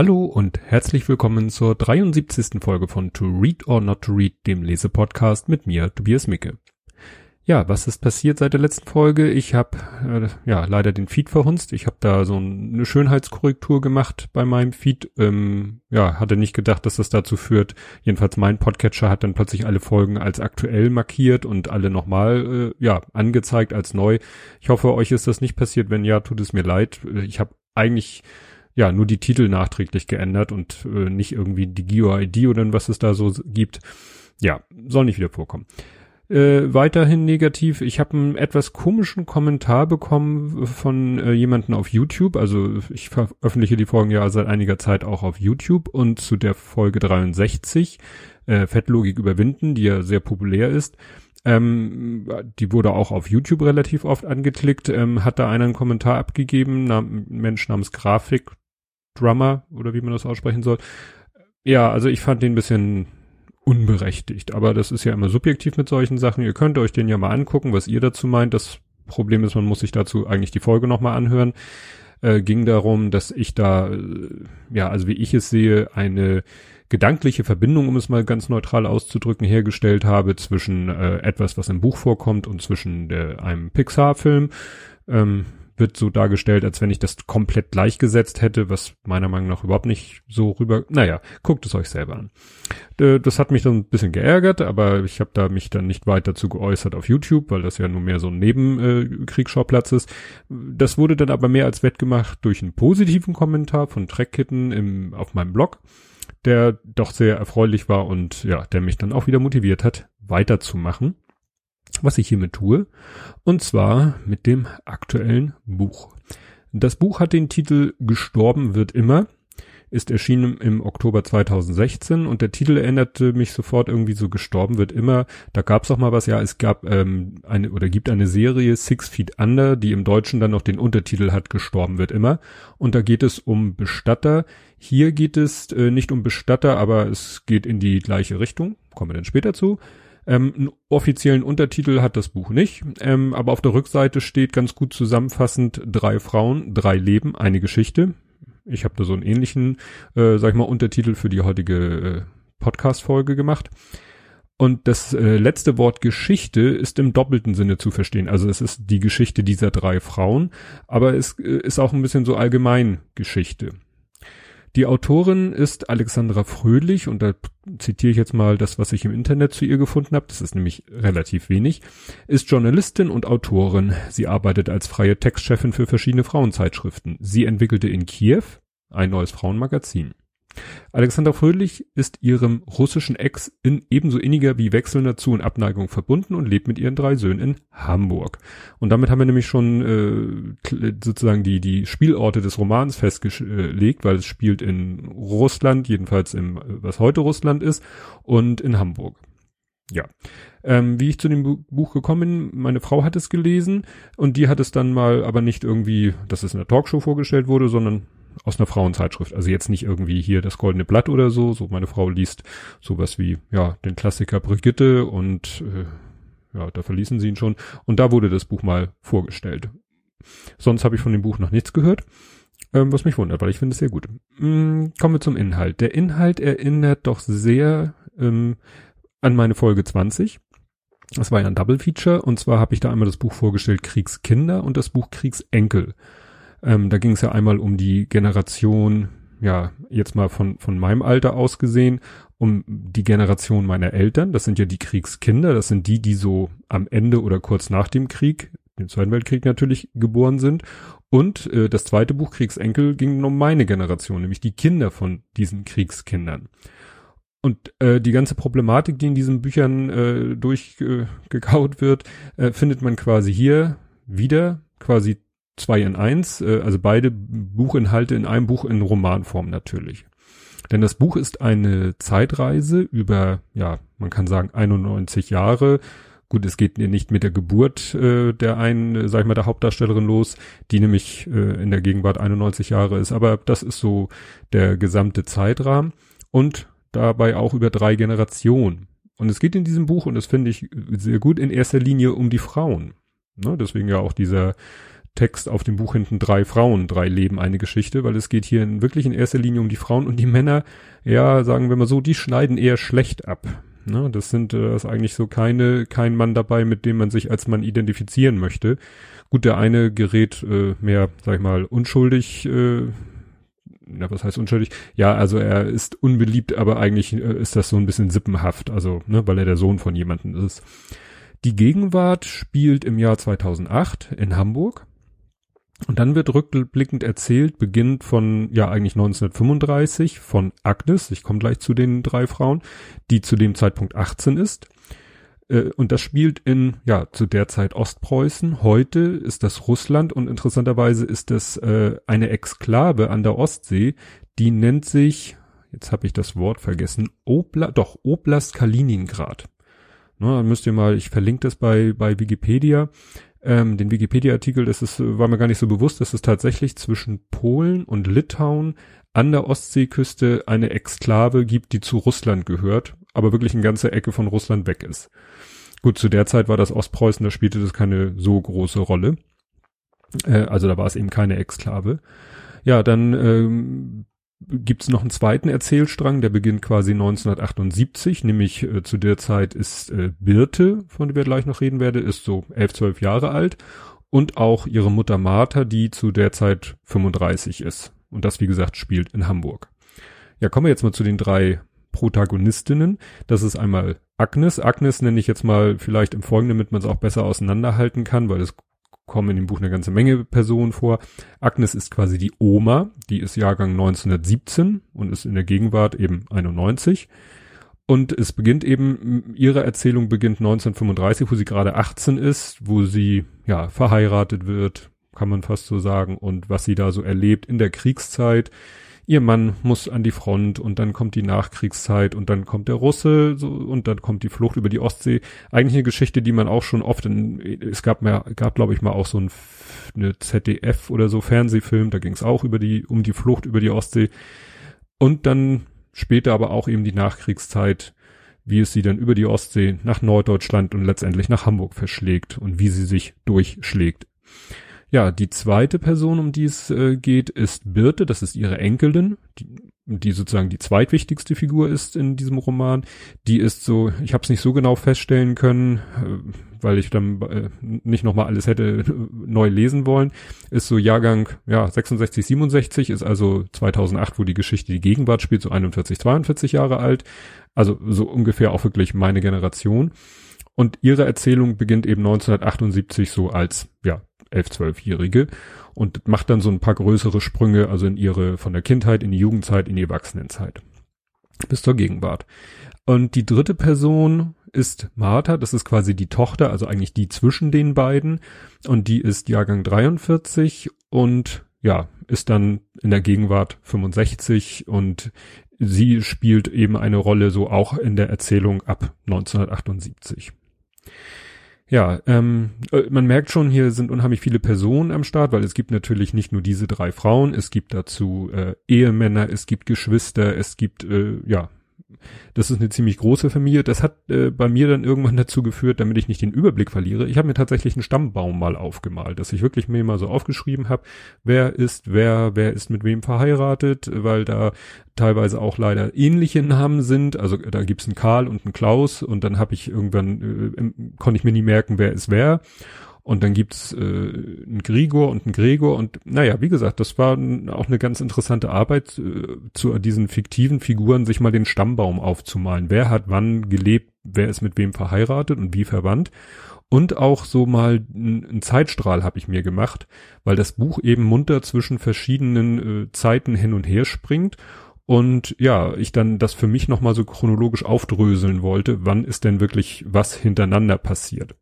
Hallo und herzlich willkommen zur 73. Folge von To Read or Not to Read, dem Lesepodcast mit mir, Tobias Micke. Ja, was ist passiert seit der letzten Folge? Ich habe äh, ja leider den Feed verhunzt. Ich habe da so eine Schönheitskorrektur gemacht bei meinem Feed. Ähm, ja, hatte nicht gedacht, dass das dazu führt. Jedenfalls mein Podcatcher hat dann plötzlich alle Folgen als aktuell markiert und alle nochmal äh, ja angezeigt als neu. Ich hoffe, euch ist das nicht passiert. Wenn ja, tut es mir leid. Ich habe eigentlich ja, nur die Titel nachträglich geändert und äh, nicht irgendwie die Geo-ID oder was es da so gibt. Ja, soll nicht wieder vorkommen. Äh, weiterhin negativ. Ich habe einen etwas komischen Kommentar bekommen von äh, jemanden auf YouTube. Also ich veröffentliche die Folgen ja seit einiger Zeit auch auf YouTube und zu der Folge 63, äh, Fettlogik überwinden, die ja sehr populär ist. Ähm, die wurde auch auf YouTube relativ oft angeklickt. Ähm, hat da einer einen Kommentar abgegeben, nam Mensch namens Grafik Drummer oder wie man das aussprechen soll. Ja, also ich fand den ein bisschen unberechtigt, aber das ist ja immer subjektiv mit solchen Sachen. Ihr könnt euch den ja mal angucken, was ihr dazu meint. Das Problem ist, man muss sich dazu eigentlich die Folge nochmal anhören. Äh, ging darum, dass ich da, äh, ja, also wie ich es sehe, eine gedankliche Verbindung, um es mal ganz neutral auszudrücken, hergestellt habe zwischen äh, etwas, was im Buch vorkommt und zwischen der, einem Pixar-Film. Ähm, wird so dargestellt, als wenn ich das komplett gleichgesetzt hätte, was meiner Meinung nach überhaupt nicht so rüber. Naja, guckt es euch selber an. Das hat mich dann ein bisschen geärgert, aber ich habe da mich dann nicht weiter zu geäußert auf YouTube, weil das ja nur mehr so ein Nebenkriegsschauplatz äh, ist. Das wurde dann aber mehr als wettgemacht durch einen positiven Kommentar von Trackkitten im, auf meinem Blog, der doch sehr erfreulich war und ja, der mich dann auch wieder motiviert hat, weiterzumachen was ich hiermit tue, und zwar mit dem aktuellen Buch. Das Buch hat den Titel Gestorben wird immer, ist erschienen im Oktober 2016 und der Titel erinnerte mich sofort irgendwie so Gestorben wird immer. Da gab es auch mal was, ja, es gab ähm, eine oder gibt eine Serie Six Feet Under, die im Deutschen dann noch den Untertitel hat Gestorben wird immer und da geht es um Bestatter. Hier geht es äh, nicht um Bestatter, aber es geht in die gleiche Richtung, kommen wir dann später zu. Ähm, einen offiziellen Untertitel hat das Buch nicht, ähm, aber auf der Rückseite steht ganz gut zusammenfassend drei Frauen, drei Leben, eine Geschichte. Ich habe da so einen ähnlichen, äh, sag ich mal, Untertitel für die heutige äh, Podcast-Folge gemacht. Und das äh, letzte Wort Geschichte ist im doppelten Sinne zu verstehen. Also es ist die Geschichte dieser drei Frauen, aber es äh, ist auch ein bisschen so allgemein Geschichte. Die Autorin ist Alexandra Fröhlich und da zitiere ich jetzt mal das, was ich im Internet zu ihr gefunden habe, das ist nämlich relativ wenig, ist Journalistin und Autorin. Sie arbeitet als freie Textchefin für verschiedene Frauenzeitschriften. Sie entwickelte in Kiew ein neues Frauenmagazin. Alexander Fröhlich ist ihrem russischen Ex in ebenso inniger wie wechselnder Zu- und Abneigung verbunden und lebt mit ihren drei Söhnen in Hamburg. Und damit haben wir nämlich schon äh, sozusagen die, die Spielorte des Romans festgelegt, weil es spielt in Russland, jedenfalls im, was heute Russland ist, und in Hamburg. Ja. Ähm, wie ich zu dem Buch gekommen bin, meine Frau hat es gelesen und die hat es dann mal, aber nicht irgendwie, dass es in der Talkshow vorgestellt wurde, sondern aus einer Frauenzeitschrift. Also jetzt nicht irgendwie hier das Goldene Blatt oder so. So meine Frau liest sowas wie ja den Klassiker Brigitte und äh, ja da verließen sie ihn schon. Und da wurde das Buch mal vorgestellt. Sonst habe ich von dem Buch noch nichts gehört. Ähm, was mich wundert, weil ich finde es sehr gut. Hm, kommen wir zum Inhalt. Der Inhalt erinnert doch sehr ähm, an meine Folge 20. Das war ja ein Double Feature und zwar habe ich da einmal das Buch vorgestellt Kriegskinder und das Buch Kriegsenkel. Ähm, da ging es ja einmal um die Generation, ja, jetzt mal von, von meinem Alter aus gesehen, um die Generation meiner Eltern. Das sind ja die Kriegskinder. Das sind die, die so am Ende oder kurz nach dem Krieg, dem Zweiten Weltkrieg natürlich, geboren sind. Und äh, das zweite Buch Kriegsenkel ging um meine Generation, nämlich die Kinder von diesen Kriegskindern. Und äh, die ganze Problematik, die in diesen Büchern äh, durchgekaut äh, wird, äh, findet man quasi hier wieder, quasi zwei in eins, äh, also beide Buchinhalte in einem Buch in Romanform natürlich. Denn das Buch ist eine Zeitreise über, ja, man kann sagen 91 Jahre. Gut, es geht nicht mit der Geburt äh, der einen, sag ich mal, der Hauptdarstellerin los, die nämlich äh, in der Gegenwart 91 Jahre ist, aber das ist so der gesamte Zeitrahmen und dabei auch über drei Generationen. Und es geht in diesem Buch, und das finde ich sehr gut, in erster Linie um die Frauen. Ne? Deswegen ja auch dieser Text auf dem Buch hinten drei Frauen, drei Leben, eine Geschichte, weil es geht hier in, wirklich in erster Linie um die Frauen und die Männer, ja, sagen wir mal so, die schneiden eher schlecht ab. Ne? Das sind, äh, ist eigentlich so keine, kein Mann dabei, mit dem man sich als Mann identifizieren möchte. Gut, der eine gerät äh, mehr, sag ich mal, unschuldig, äh, na, was heißt unschuldig? Ja, also er ist unbeliebt, aber eigentlich äh, ist das so ein bisschen sippenhaft, also, ne, weil er der Sohn von jemandem ist. Die Gegenwart spielt im Jahr 2008 in Hamburg. Und dann wird rückblickend erzählt, beginnt von, ja, eigentlich 1935 von Agnes, ich komme gleich zu den drei Frauen, die zu dem Zeitpunkt 18 ist. Äh, und das spielt in, ja, zu der Zeit Ostpreußen. Heute ist das Russland und interessanterweise ist das äh, eine Exklave an der Ostsee, die nennt sich, jetzt habe ich das Wort vergessen, Obla, doch, Oblast Kaliningrad. Na, dann müsst ihr mal, ich verlinke das bei, bei Wikipedia. Ähm, den Wikipedia-Artikel, das ist, war mir gar nicht so bewusst, dass es tatsächlich zwischen Polen und Litauen an der Ostseeküste eine Exklave gibt, die zu Russland gehört, aber wirklich eine ganze Ecke von Russland weg ist. Gut, zu der Zeit war das Ostpreußen, da spielte das keine so große Rolle. Äh, also da war es eben keine Exklave. Ja, dann ähm, gibt es noch einen zweiten Erzählstrang, der beginnt quasi 1978, nämlich äh, zu der Zeit ist äh, Birte, von der wir gleich noch reden werde, ist so elf, zwölf Jahre alt und auch ihre Mutter Martha, die zu der Zeit 35 ist. Und das, wie gesagt, spielt in Hamburg. Ja, kommen wir jetzt mal zu den drei Protagonistinnen. Das ist einmal Agnes. Agnes nenne ich jetzt mal vielleicht im Folgenden, damit man es auch besser auseinanderhalten kann, weil es kommen in dem Buch eine ganze Menge Personen vor. Agnes ist quasi die Oma, die ist Jahrgang 1917 und ist in der Gegenwart eben 91. Und es beginnt eben, ihre Erzählung beginnt 1935, wo sie gerade 18 ist, wo sie, ja, verheiratet wird, kann man fast so sagen, und was sie da so erlebt in der Kriegszeit, ihr Mann muss an die Front und dann kommt die Nachkriegszeit und dann kommt der Russe so, und dann kommt die Flucht über die Ostsee. Eigentlich eine Geschichte, die man auch schon oft in, es gab mehr, gab glaube ich mal auch so ein eine ZDF oder so Fernsehfilm, da ging es auch über die, um die Flucht über die Ostsee. Und dann später aber auch eben die Nachkriegszeit, wie es sie dann über die Ostsee nach Norddeutschland und letztendlich nach Hamburg verschlägt und wie sie sich durchschlägt. Ja, die zweite Person, um die es äh, geht, ist Birte, das ist ihre Enkelin, die, die sozusagen die zweitwichtigste Figur ist in diesem Roman. Die ist so, ich habe es nicht so genau feststellen können, äh, weil ich dann äh, nicht nochmal alles hätte neu lesen wollen, ist so Jahrgang ja 66, 67, ist also 2008, wo die Geschichte die Gegenwart spielt, so 41, 42 Jahre alt. Also so ungefähr auch wirklich meine Generation. Und ihre Erzählung beginnt eben 1978 so als, ja, elf, zwölfjährige und macht dann so ein paar größere Sprünge, also in ihre, von der Kindheit in die Jugendzeit, in die Erwachsenenzeit. Bis zur Gegenwart. Und die dritte Person ist Martha, das ist quasi die Tochter, also eigentlich die zwischen den beiden. Und die ist Jahrgang 43 und ja, ist dann in der Gegenwart 65 und sie spielt eben eine Rolle so auch in der Erzählung ab 1978. Ja, ähm, äh, man merkt schon, hier sind unheimlich viele Personen am Start, weil es gibt natürlich nicht nur diese drei Frauen, es gibt dazu äh, Ehemänner, es gibt Geschwister, es gibt äh, ja das ist eine ziemlich große Familie. Das hat äh, bei mir dann irgendwann dazu geführt, damit ich nicht den Überblick verliere. Ich habe mir tatsächlich einen Stammbaum mal aufgemalt, dass ich wirklich mir mal so aufgeschrieben habe, wer ist wer, wer ist mit wem verheiratet, weil da teilweise auch leider ähnliche Namen sind. Also da gibt's einen Karl und einen Klaus und dann habe ich irgendwann, äh, konnte ich mir nie merken, wer ist wer. Und dann gibt's äh, einen Grigor und einen Gregor und naja, wie gesagt, das war auch eine ganz interessante Arbeit, äh, zu diesen fiktiven Figuren sich mal den Stammbaum aufzumalen. Wer hat wann gelebt, wer ist mit wem verheiratet und wie verwandt. Und auch so mal einen Zeitstrahl habe ich mir gemacht, weil das Buch eben munter zwischen verschiedenen äh, Zeiten hin und her springt und ja, ich dann das für mich nochmal so chronologisch aufdröseln wollte, wann ist denn wirklich was hintereinander passiert.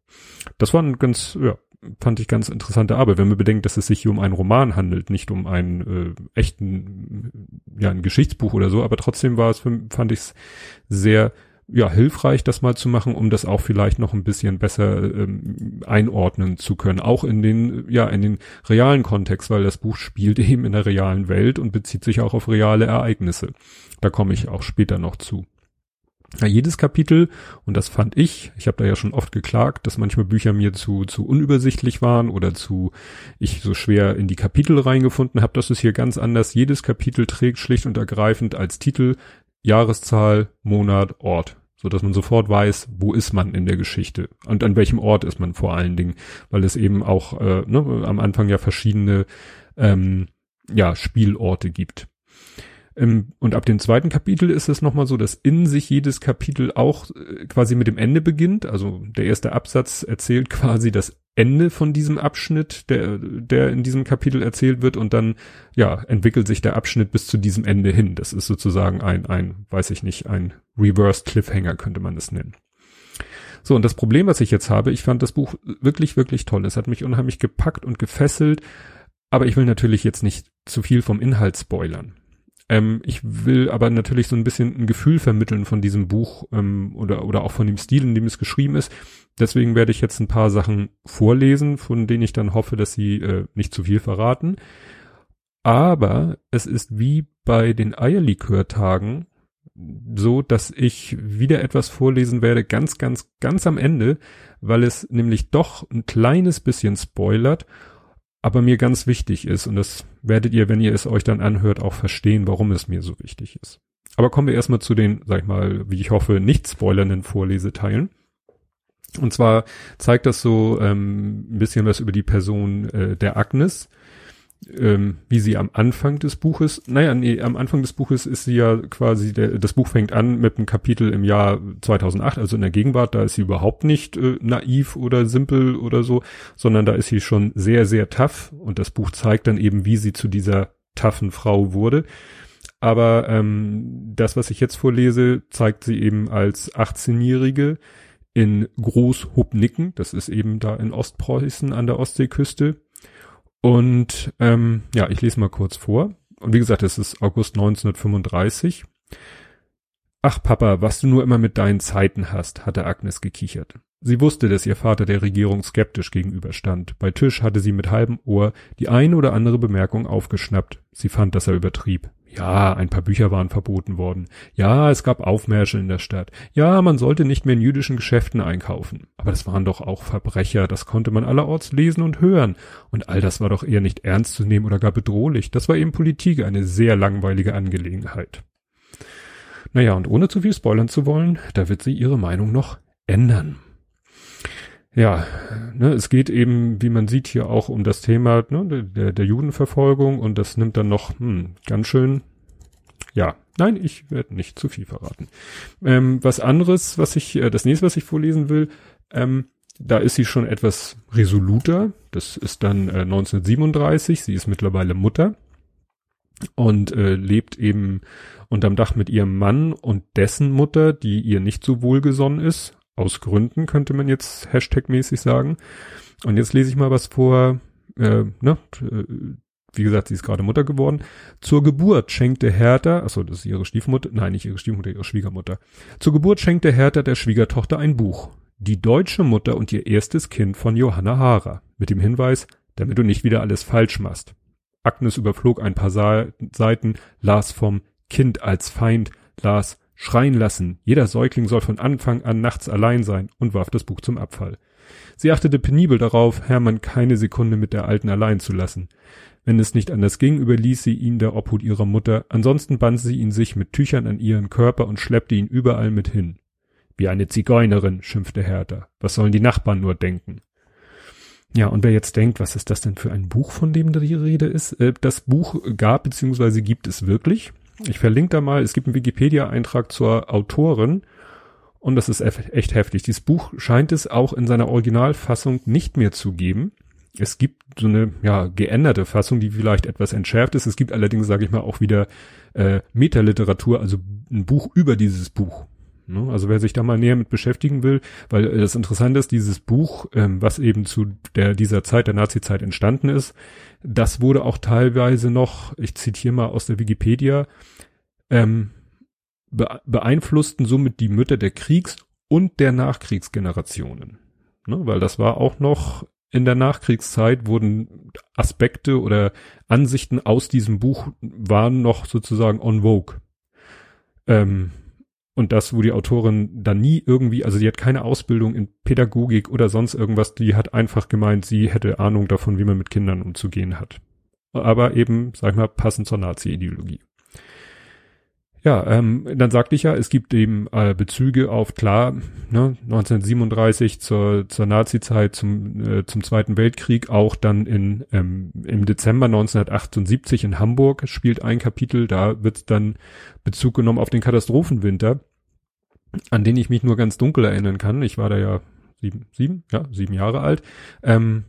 Das war ein ganz, ja, fand ich ganz interessante Arbeit, wenn man bedenkt, dass es sich hier um einen Roman handelt, nicht um einen äh, echten, ja, ein Geschichtsbuch oder so, aber trotzdem war es, für, fand ich es sehr ja, hilfreich, das mal zu machen, um das auch vielleicht noch ein bisschen besser ähm, einordnen zu können. Auch in den, ja, in den realen Kontext, weil das Buch spielt eben in der realen Welt und bezieht sich auch auf reale Ereignisse. Da komme ich auch später noch zu. Ja, jedes Kapitel, und das fand ich, ich habe da ja schon oft geklagt, dass manchmal Bücher mir zu, zu unübersichtlich waren oder zu, ich so schwer in die Kapitel reingefunden habe, das ist hier ganz anders. Jedes Kapitel trägt schlicht und ergreifend als Titel Jahreszahl, Monat, Ort, so dass man sofort weiß, wo ist man in der Geschichte und an welchem Ort ist man vor allen Dingen, weil es eben auch äh, ne, am Anfang ja verschiedene ähm, ja, Spielorte gibt. Ähm, und ab dem zweiten Kapitel ist es nochmal so, dass in sich jedes Kapitel auch äh, quasi mit dem Ende beginnt. Also der erste Absatz erzählt quasi das Ende von diesem Abschnitt, der, der in diesem Kapitel erzählt wird und dann, ja, entwickelt sich der Abschnitt bis zu diesem Ende hin. Das ist sozusagen ein, ein, weiß ich nicht, ein Reverse Cliffhanger könnte man es nennen. So, und das Problem, was ich jetzt habe, ich fand das Buch wirklich, wirklich toll. Es hat mich unheimlich gepackt und gefesselt, aber ich will natürlich jetzt nicht zu viel vom Inhalt spoilern. Ähm, ich will aber natürlich so ein bisschen ein Gefühl vermitteln von diesem Buch ähm, oder, oder auch von dem Stil, in dem es geschrieben ist. Deswegen werde ich jetzt ein paar Sachen vorlesen, von denen ich dann hoffe, dass sie äh, nicht zu viel verraten. Aber es ist wie bei den Eierlikörtagen so, dass ich wieder etwas vorlesen werde, ganz, ganz, ganz am Ende, weil es nämlich doch ein kleines bisschen spoilert aber mir ganz wichtig ist. Und das werdet ihr, wenn ihr es euch dann anhört, auch verstehen, warum es mir so wichtig ist. Aber kommen wir erstmal zu den, sag ich mal, wie ich hoffe, nicht spoilernden Vorleseteilen. Und zwar zeigt das so ähm, ein bisschen was über die Person äh, der Agnes ähm, wie sie am Anfang des Buches, naja, nee, am Anfang des Buches ist sie ja quasi, der, das Buch fängt an mit einem Kapitel im Jahr 2008, also in der Gegenwart, da ist sie überhaupt nicht äh, naiv oder simpel oder so, sondern da ist sie schon sehr, sehr tough und das Buch zeigt dann eben, wie sie zu dieser toughen Frau wurde. Aber ähm, das, was ich jetzt vorlese, zeigt sie eben als 18-Jährige in Großhubnicken, das ist eben da in Ostpreußen an der Ostseeküste, und ähm, ja, ich lese mal kurz vor. Und wie gesagt, es ist August 1935. Ach Papa, was du nur immer mit deinen Zeiten hast, hatte Agnes gekichert. Sie wusste, dass ihr Vater der Regierung skeptisch gegenüberstand. Bei Tisch hatte sie mit halbem Ohr die eine oder andere Bemerkung aufgeschnappt. Sie fand, dass er übertrieb. Ja, ein paar Bücher waren verboten worden. Ja, es gab Aufmärsche in der Stadt. Ja, man sollte nicht mehr in jüdischen Geschäften einkaufen. Aber das waren doch auch Verbrecher, das konnte man allerorts lesen und hören. Und all das war doch eher nicht ernst zu nehmen oder gar bedrohlich. Das war eben Politik, eine sehr langweilige Angelegenheit. Naja, und ohne zu viel spoilern zu wollen, da wird sie ihre Meinung noch ändern. Ja, ne, es geht eben, wie man sieht, hier auch um das Thema ne, der, der Judenverfolgung und das nimmt dann noch hm, ganz schön. Ja, nein, ich werde nicht zu viel verraten. Ähm, was anderes, was ich, äh, das nächste, was ich vorlesen will, ähm, da ist sie schon etwas resoluter. Das ist dann äh, 1937. Sie ist mittlerweile Mutter und äh, lebt eben unterm Dach mit ihrem Mann und dessen Mutter, die ihr nicht so wohlgesonnen ist. Aus Gründen könnte man jetzt Hashtag-mäßig sagen. Und jetzt lese ich mal was vor, äh, ne, äh, wie gesagt, sie ist gerade Mutter geworden. Zur Geburt schenkte Hertha, achso, das ist ihre Stiefmutter, nein, nicht ihre Stiefmutter, ihre Schwiegermutter. Zur Geburt schenkte Hertha der Schwiegertochter ein Buch. Die deutsche Mutter und ihr erstes Kind von Johanna Haarer. Mit dem Hinweis, damit du nicht wieder alles falsch machst. Agnes überflog ein paar Seiten, las vom Kind als Feind, las Schreien lassen, jeder Säugling soll von Anfang an nachts allein sein und warf das Buch zum Abfall. Sie achtete penibel darauf, Hermann keine Sekunde mit der Alten allein zu lassen. Wenn es nicht anders ging, überließ sie ihn der Obhut ihrer Mutter, ansonsten band sie ihn sich mit Tüchern an ihren Körper und schleppte ihn überall mit hin. Wie eine Zigeunerin, schimpfte Hertha. Was sollen die Nachbarn nur denken? Ja, und wer jetzt denkt, was ist das denn für ein Buch, von dem die Rede ist? Äh, das Buch gab bzw. gibt es wirklich. Ich verlinke da mal, es gibt einen Wikipedia-Eintrag zur Autorin und das ist echt heftig. Dieses Buch scheint es auch in seiner Originalfassung nicht mehr zu geben. Es gibt so eine ja geänderte Fassung, die vielleicht etwas entschärft ist. Es gibt allerdings, sage ich mal, auch wieder äh, Metaliteratur, also ein Buch über dieses Buch. Ne? Also wer sich da mal näher mit beschäftigen will, weil äh, das Interessante ist, dieses Buch, ähm, was eben zu der dieser Zeit, der Nazi-Zeit entstanden ist, das wurde auch teilweise noch, ich zitiere mal aus der Wikipedia, ähm, be beeinflussten somit die Mütter der Kriegs- und der Nachkriegsgenerationen. Ne? Weil das war auch noch in der Nachkriegszeit wurden Aspekte oder Ansichten aus diesem Buch waren noch sozusagen on vogue. Ähm, und das, wo die Autorin da nie irgendwie, also sie hat keine Ausbildung in Pädagogik oder sonst irgendwas, die hat einfach gemeint, sie hätte Ahnung davon, wie man mit Kindern umzugehen hat. Aber eben, sag ich mal, passend zur Nazi-Ideologie. Ja, ähm, dann sagte ich ja, es gibt eben äh, Bezüge auf, klar, ne, 1937 zur, zur Nazi-Zeit, zum, äh, zum Zweiten Weltkrieg, auch dann in, ähm, im Dezember 1978 in Hamburg spielt ein Kapitel, da wird dann Bezug genommen auf den Katastrophenwinter, an den ich mich nur ganz dunkel erinnern kann. Ich war da ja sieben, sieben, ja, sieben Jahre alt. Ähm,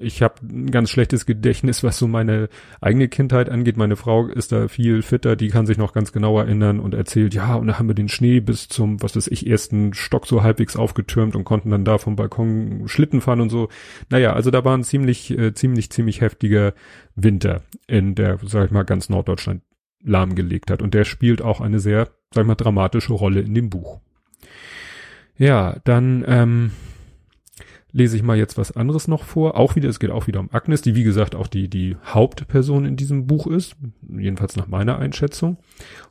ich habe ein ganz schlechtes Gedächtnis, was so meine eigene Kindheit angeht. Meine Frau ist da viel fitter, die kann sich noch ganz genau erinnern und erzählt, ja, und da haben wir den Schnee bis zum, was weiß ich, ersten Stock so halbwegs aufgetürmt und konnten dann da vom Balkon Schlitten fahren und so. Naja, also da war ein ziemlich, äh, ziemlich, ziemlich heftiger Winter in der, sag ich mal, ganz Norddeutschland lahmgelegt hat. Und der spielt auch eine sehr, sag ich mal, dramatische Rolle in dem Buch. Ja, dann, ähm, lese ich mal jetzt was anderes noch vor. Auch wieder, es geht auch wieder um Agnes, die wie gesagt auch die, die Hauptperson in diesem Buch ist. Jedenfalls nach meiner Einschätzung.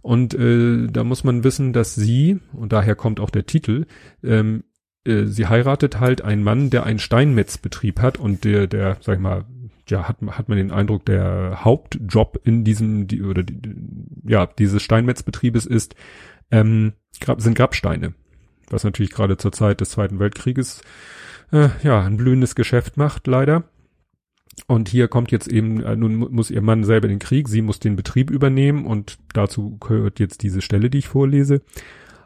Und äh, da muss man wissen, dass sie, und daher kommt auch der Titel, ähm, äh, sie heiratet halt einen Mann, der einen Steinmetzbetrieb hat und der, der, sag ich mal, ja, hat, hat man den Eindruck, der Hauptjob in diesem, die, oder die, ja, dieses Steinmetzbetriebes ist, ähm, sind Grabsteine. Was natürlich gerade zur Zeit des Zweiten Weltkrieges äh, ja, ein blühendes Geschäft macht, leider. Und hier kommt jetzt eben, äh, nun muss ihr Mann selber in den Krieg, sie muss den Betrieb übernehmen und dazu gehört jetzt diese Stelle, die ich vorlese.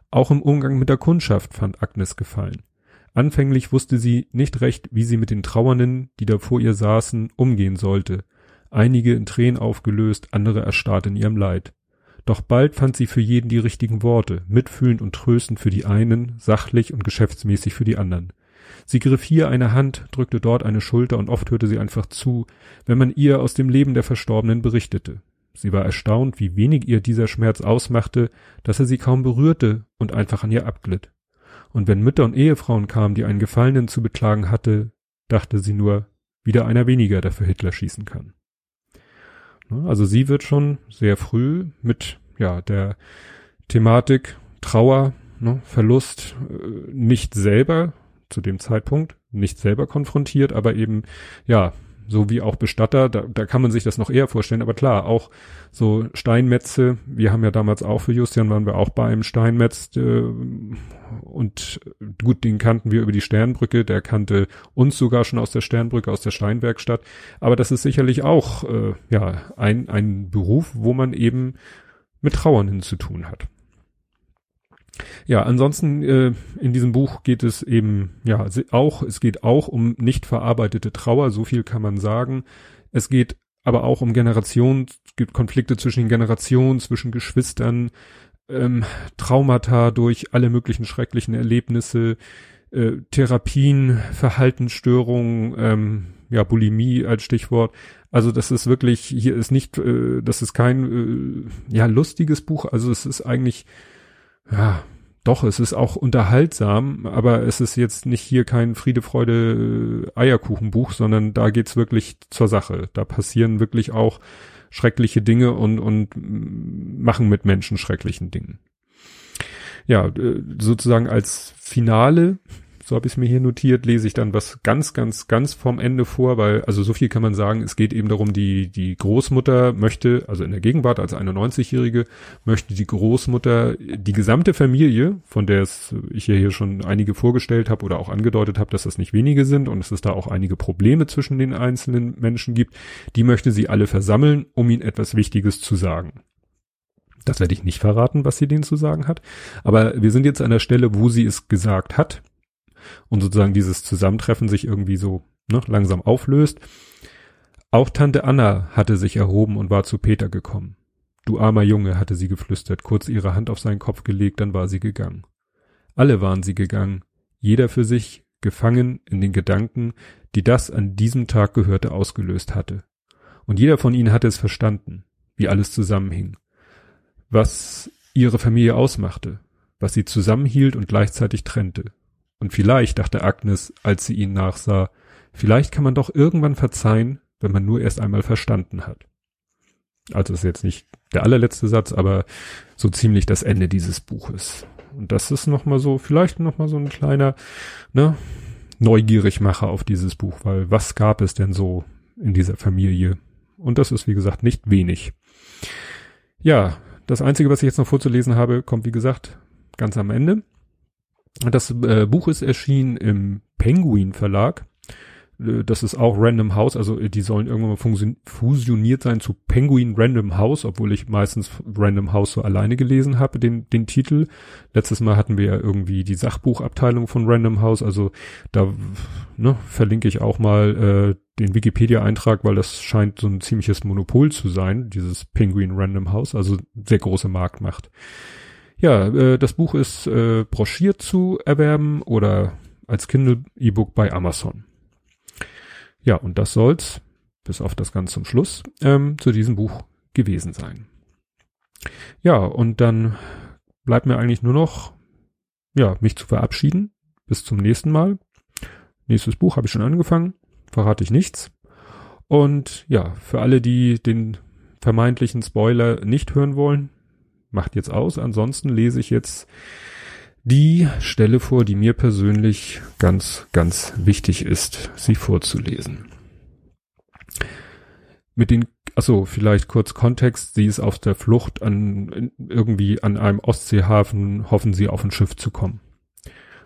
Auch im Umgang mit der Kundschaft fand Agnes gefallen. Anfänglich wusste sie nicht recht, wie sie mit den Trauernden, die da vor ihr saßen, umgehen sollte. Einige in Tränen aufgelöst, andere erstarrt in ihrem Leid. Doch bald fand sie für jeden die richtigen Worte, mitfühlend und tröstend für die einen, sachlich und geschäftsmäßig für die anderen. Sie griff hier eine Hand, drückte dort eine Schulter und oft hörte sie einfach zu, wenn man ihr aus dem Leben der Verstorbenen berichtete. Sie war erstaunt, wie wenig ihr dieser Schmerz ausmachte, dass er sie kaum berührte und einfach an ihr abglitt. Und wenn Mütter und Ehefrauen kamen, die einen Gefallenen zu beklagen hatte, dachte sie nur, wieder einer weniger, der für Hitler schießen kann. Ne, also sie wird schon sehr früh mit, ja, der Thematik Trauer, ne, Verlust äh, nicht selber zu dem Zeitpunkt nicht selber konfrontiert, aber eben, ja, so wie auch Bestatter, da, da kann man sich das noch eher vorstellen, aber klar, auch so Steinmetze, wir haben ja damals auch für Justian, waren wir auch bei einem Steinmetz äh, und gut, den kannten wir über die Sternbrücke, der kannte uns sogar schon aus der Sternbrücke, aus der Steinwerkstatt, aber das ist sicherlich auch, äh, ja, ein, ein Beruf, wo man eben mit Trauernden zu tun hat. Ja, ansonsten äh, in diesem Buch geht es eben ja auch, es geht auch um nicht verarbeitete Trauer, so viel kann man sagen. Es geht aber auch um Generationen, gibt Konflikte zwischen den Generationen, zwischen Geschwistern, ähm, Traumata durch alle möglichen schrecklichen Erlebnisse, äh, Therapien, Verhaltensstörungen, ähm, ja, Bulimie als Stichwort. Also das ist wirklich, hier ist nicht, äh, das ist kein äh, ja lustiges Buch, also es ist eigentlich ja, doch, es ist auch unterhaltsam, aber es ist jetzt nicht hier kein Friede, Freude, Eierkuchenbuch, sondern da geht's wirklich zur Sache. Da passieren wirklich auch schreckliche Dinge und, und machen mit Menschen schrecklichen Dingen. Ja, äh, sozusagen als Finale so habe ich es mir hier notiert, lese ich dann was ganz, ganz, ganz vom Ende vor, weil, also so viel kann man sagen, es geht eben darum, die, die Großmutter möchte, also in der Gegenwart als 91-Jährige, möchte die Großmutter die gesamte Familie, von der es ich ja hier schon einige vorgestellt habe oder auch angedeutet habe, dass das nicht wenige sind und dass es da auch einige Probleme zwischen den einzelnen Menschen gibt, die möchte sie alle versammeln, um ihnen etwas Wichtiges zu sagen. Das werde ich nicht verraten, was sie denen zu sagen hat. Aber wir sind jetzt an der Stelle, wo sie es gesagt hat und sozusagen dieses Zusammentreffen sich irgendwie so ne, langsam auflöst. Auch Tante Anna hatte sich erhoben und war zu Peter gekommen. Du armer Junge, hatte sie geflüstert, kurz ihre Hand auf seinen Kopf gelegt, dann war sie gegangen. Alle waren sie gegangen, jeder für sich, gefangen in den Gedanken, die das an diesem Tag gehörte, ausgelöst hatte. Und jeder von ihnen hatte es verstanden, wie alles zusammenhing, was ihre Familie ausmachte, was sie zusammenhielt und gleichzeitig trennte, und vielleicht, dachte Agnes, als sie ihn nachsah, vielleicht kann man doch irgendwann verzeihen, wenn man nur erst einmal verstanden hat. Also ist jetzt nicht der allerletzte Satz, aber so ziemlich das Ende dieses Buches. Und das ist nochmal so, vielleicht nochmal so ein kleiner, ne, Neugierigmacher auf dieses Buch, weil was gab es denn so in dieser Familie? Und das ist, wie gesagt, nicht wenig. Ja, das Einzige, was ich jetzt noch vorzulesen habe, kommt, wie gesagt, ganz am Ende. Das äh, Buch ist erschienen im Penguin Verlag. Äh, das ist auch Random House, also äh, die sollen irgendwann mal fusioniert sein zu Penguin Random House, obwohl ich meistens Random House so alleine gelesen habe, den, den Titel. Letztes Mal hatten wir ja irgendwie die Sachbuchabteilung von Random House, also da ne, verlinke ich auch mal äh, den Wikipedia-Eintrag, weil das scheint so ein ziemliches Monopol zu sein, dieses Penguin Random House, also sehr große Marktmacht. Ja, äh, das Buch ist äh, broschiert zu erwerben oder als Kindle-E-Book bei Amazon. Ja, und das soll's, bis auf das ganz zum Schluss, ähm, zu diesem Buch gewesen sein. Ja, und dann bleibt mir eigentlich nur noch, ja, mich zu verabschieden. Bis zum nächsten Mal. Nächstes Buch habe ich schon angefangen, verrate ich nichts. Und ja, für alle, die den vermeintlichen Spoiler nicht hören wollen, macht jetzt aus. Ansonsten lese ich jetzt die Stelle vor, die mir persönlich ganz, ganz wichtig ist, sie vorzulesen. Mit den, also vielleicht kurz Kontext, sie ist auf der Flucht an, irgendwie an einem Ostseehafen, hoffen sie auf ein Schiff zu kommen.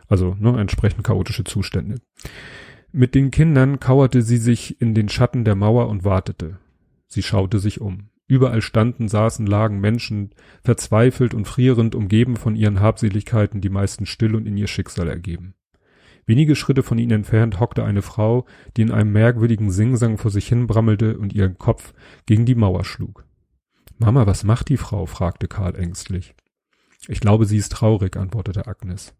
Also, ne, entsprechend chaotische Zustände. Mit den Kindern kauerte sie sich in den Schatten der Mauer und wartete. Sie schaute sich um. Überall standen, saßen, lagen Menschen, verzweifelt und frierend, umgeben von ihren Habseligkeiten, die meisten still und in ihr Schicksal ergeben. Wenige Schritte von ihnen entfernt hockte eine Frau, die in einem merkwürdigen Singsang vor sich hin brammelte und ihren Kopf gegen die Mauer schlug. Mama, was macht die Frau? fragte Karl ängstlich. Ich glaube, sie ist traurig, antwortete Agnes.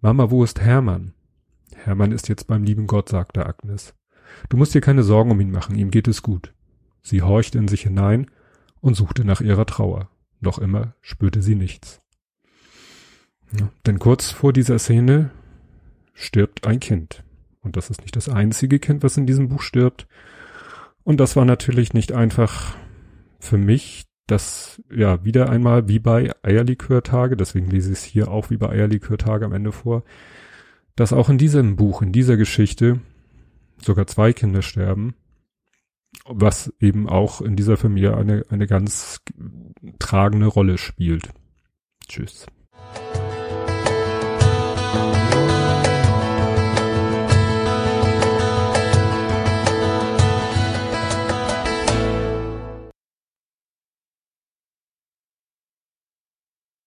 Mama, wo ist Hermann? Hermann ist jetzt beim lieben Gott, sagte Agnes. Du musst dir keine Sorgen um ihn machen, ihm geht es gut. Sie horchte in sich hinein und suchte nach ihrer Trauer. Noch immer spürte sie nichts. Ja, denn kurz vor dieser Szene stirbt ein Kind. Und das ist nicht das einzige Kind, was in diesem Buch stirbt. Und das war natürlich nicht einfach für mich, das ja wieder einmal wie bei Eierlikörtage, deswegen lese ich es hier auch wie bei Eierlikörtage am Ende vor, dass auch in diesem Buch, in dieser Geschichte sogar zwei Kinder sterben was eben auch in dieser Familie eine, eine ganz tragende Rolle spielt. Tschüss.